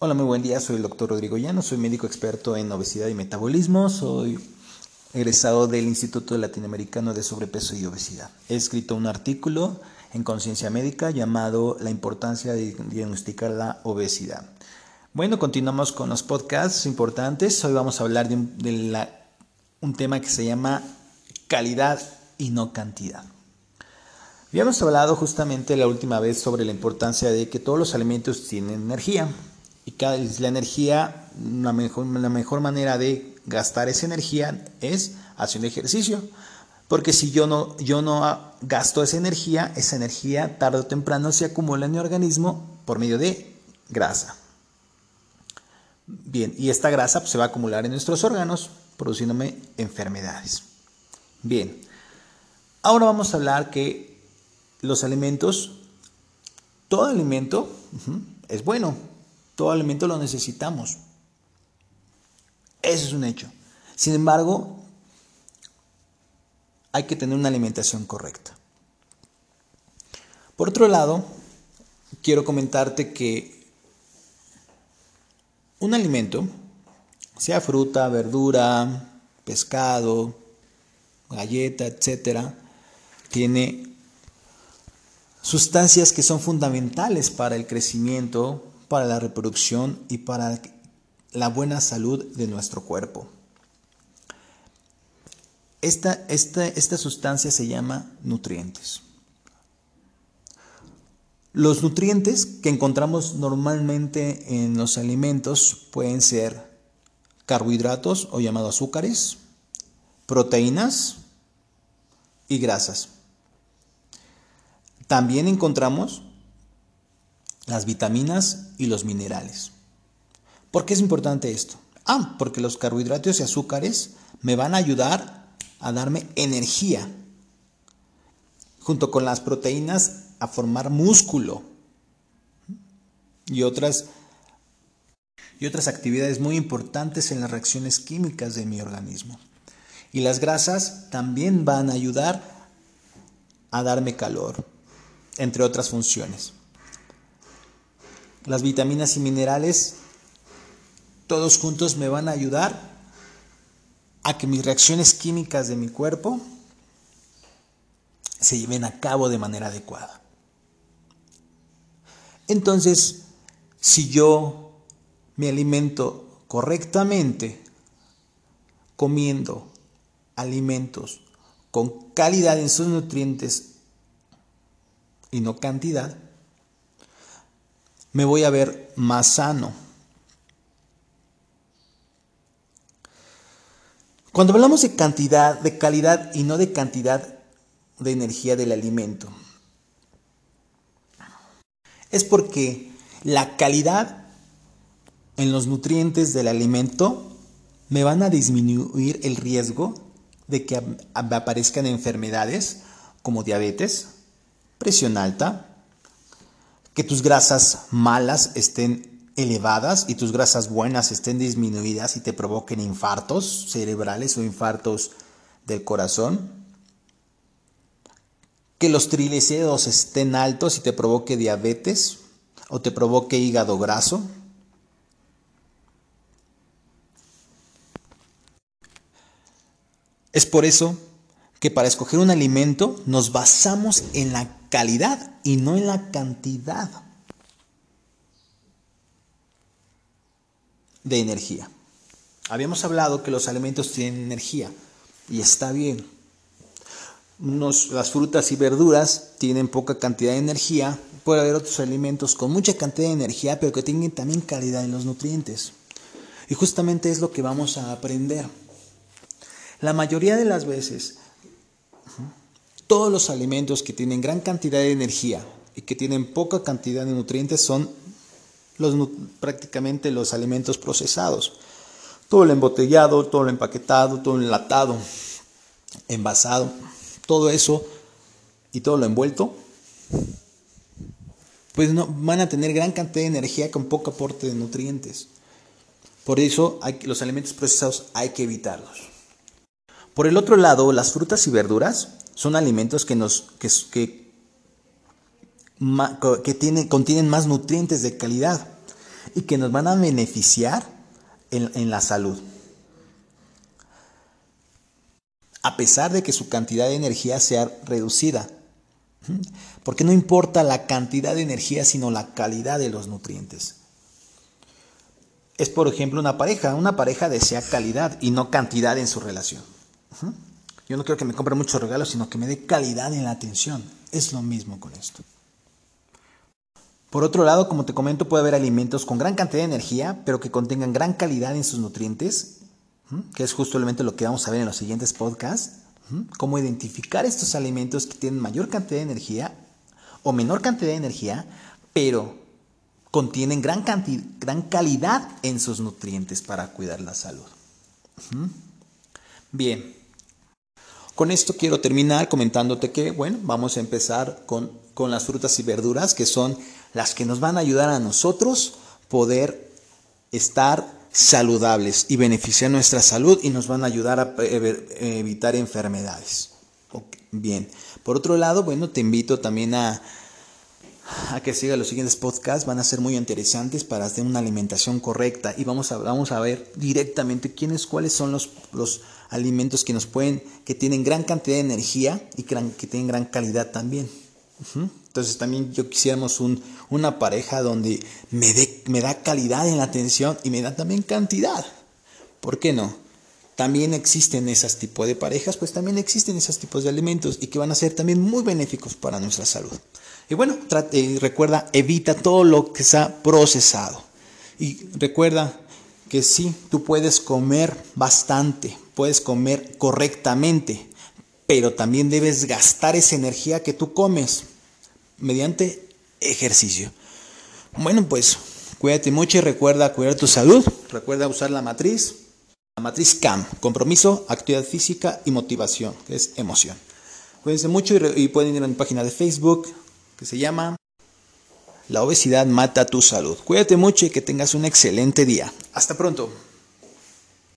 Hola, muy buen día. Soy el doctor Rodrigo Llano, soy médico experto en obesidad y metabolismo. Soy egresado del Instituto Latinoamericano de Sobrepeso y Obesidad. He escrito un artículo en Conciencia Médica llamado La importancia de diagnosticar la obesidad. Bueno, continuamos con los podcasts importantes. Hoy vamos a hablar de un, tema que se llama calidad y no cantidad. Habíamos hablado justamente la última vez sobre la importancia de que todos los alimentos tienen energía y la energía, la mejor, la mejor manera de gastar esa energía es haciendo ejercicio. Porque si yo no, yo no gasto esa energía, esa energía tarde o temprano se acumula en mi organismo por medio de grasa. Bien, y esta grasa pues, se va a acumular en nuestros órganos, produciéndome enfermedades. Bien, ahora vamos a hablar que los alimentos, todo alimento es bueno, todo alimento lo necesitamos. Eso es un hecho. Sin embargo, hay que tener una alimentación correcta. Por otro lado, quiero comentarte que un alimento, sea fruta, verdura, pescado, galleta, etcétera, tiene sustancias que son fundamentales para el crecimiento, para la reproducción y para la buena salud de nuestro cuerpo. Esta, esta, sustancia se llama nutrientes. Los nutrientes que encontramos normalmente en los alimentos pueden ser carbohidratos o llamados azúcares, proteínas y grasas. También encontramos las vitaminas y los minerales. ¿Por qué es importante esto? Ah, porque los carbohidratos y azúcares me van a ayudar a darme energía, junto con las proteínas a formar músculo y otras, y otras actividades muy importantes en las reacciones químicas de mi organismo. Y las grasas también van a ayudar a darme calor, entre otras funciones las vitaminas y minerales, todos juntos me van a ayudar a que mis reacciones químicas de mi cuerpo se lleven a cabo de manera adecuada. Entonces, si yo me alimento correctamente, comiendo alimentos con calidad en sus nutrientes y no cantidad, me voy a ver más sano. Cuando hablamos de cantidad, de calidad y no de cantidad de energía del alimento, es porque la calidad en los nutrientes del alimento me van a disminuir el riesgo de que aparezcan enfermedades como diabetes, presión alta, que tus grasas malas estén elevadas y tus grasas buenas estén disminuidas y te provoquen infartos cerebrales o infartos del corazón. Que los triglicéridos estén altos y te provoque diabetes o te provoque hígado graso. Es por eso que para escoger un alimento nos basamos en la calidad y no en la cantidad de energía. Habíamos hablado que los alimentos tienen energía y está bien. las frutas y verduras tienen poca cantidad de energía. Puede haber otros alimentos con mucha cantidad de energía, pero que tienen también calidad en los nutrientes. Y justamente es lo que vamos a aprender. La mayoría de las veces todos los alimentos que tienen gran cantidad de energía y que tienen poca cantidad de nutrientes son los, prácticamente los alimentos procesados. Todo lo embotellado, todo lo empaquetado, todo lo enlatado, envasado, todo eso y todo lo envuelto, pues no, van a tener gran cantidad de energía con poco aporte de nutrientes. Por eso los alimentos procesados hay que evitarlos. Por el otro lado, las frutas y verduras son alimentos que, nos, que, que, que tienen, contienen más nutrientes de calidad. y que nos van a beneficiar en, en la salud. A pesar de que su cantidad de energía sea reducida. Porque no importa la cantidad de energía, sino la calidad de los nutrientes. Es, por ejemplo, una pareja. Una pareja desea calidad y no cantidad en su relación. Yo no quiero que me compre muchos regalos, sino que me dé calidad en la atención. Es lo mismo con esto. Por otro lado, como te comento, puede haber alimentos con gran cantidad de energía, pero que contengan gran calidad en sus nutrientes, que es justamente lo que vamos a ver en los siguientes podcasts. Cómo identificar estos alimentos que tienen mayor cantidad de energía o menor cantidad de energía, pero contienen gran, gran calidad en sus nutrientes para cuidar la salud. Bien, con esto quiero terminar comentándote que, bueno, vamos a empezar con, con las frutas y verduras, que son las que nos van a ayudar a nosotros poder estar saludables y beneficiar nuestra salud y nos van a ayudar a evitar enfermedades. Bien, por otro lado, bueno, te invito también a, a que siga los siguientes podcasts, van a ser muy interesantes para hacer una alimentación correcta y vamos a, vamos a ver directamente quiénes, cuáles son los alimentos que nos pueden, que tienen gran cantidad de energía y que, tienen gran calidad también. Entonces también yo quisiéramos un, una pareja donde me, dé, me da calidad en la atención y me da también cantidad. ¿Por qué no? También existen esos tipos de parejas, pues también existen esos tipos de alimentos y que van a ser también muy benéficos para nuestra salud. Y bueno, trate, recuerda, evita todo lo que sea procesado. Y recuerda que sí, tú puedes comer bastante, puedes comer correctamente, pero también debes gastar esa energía que tú comes mediante ejercicio. Bueno, pues cuídate mucho y recuerda cuidar tu salud. Recuerda usar la matriz, la matriz CAM, compromiso, actividad física y motivación, que es emoción. Cuídense mucho y, pueden ir a mi página de Facebook que se llama La obesidad mata tu salud. Cuídate mucho y que tengas un excelente día. Hasta pronto.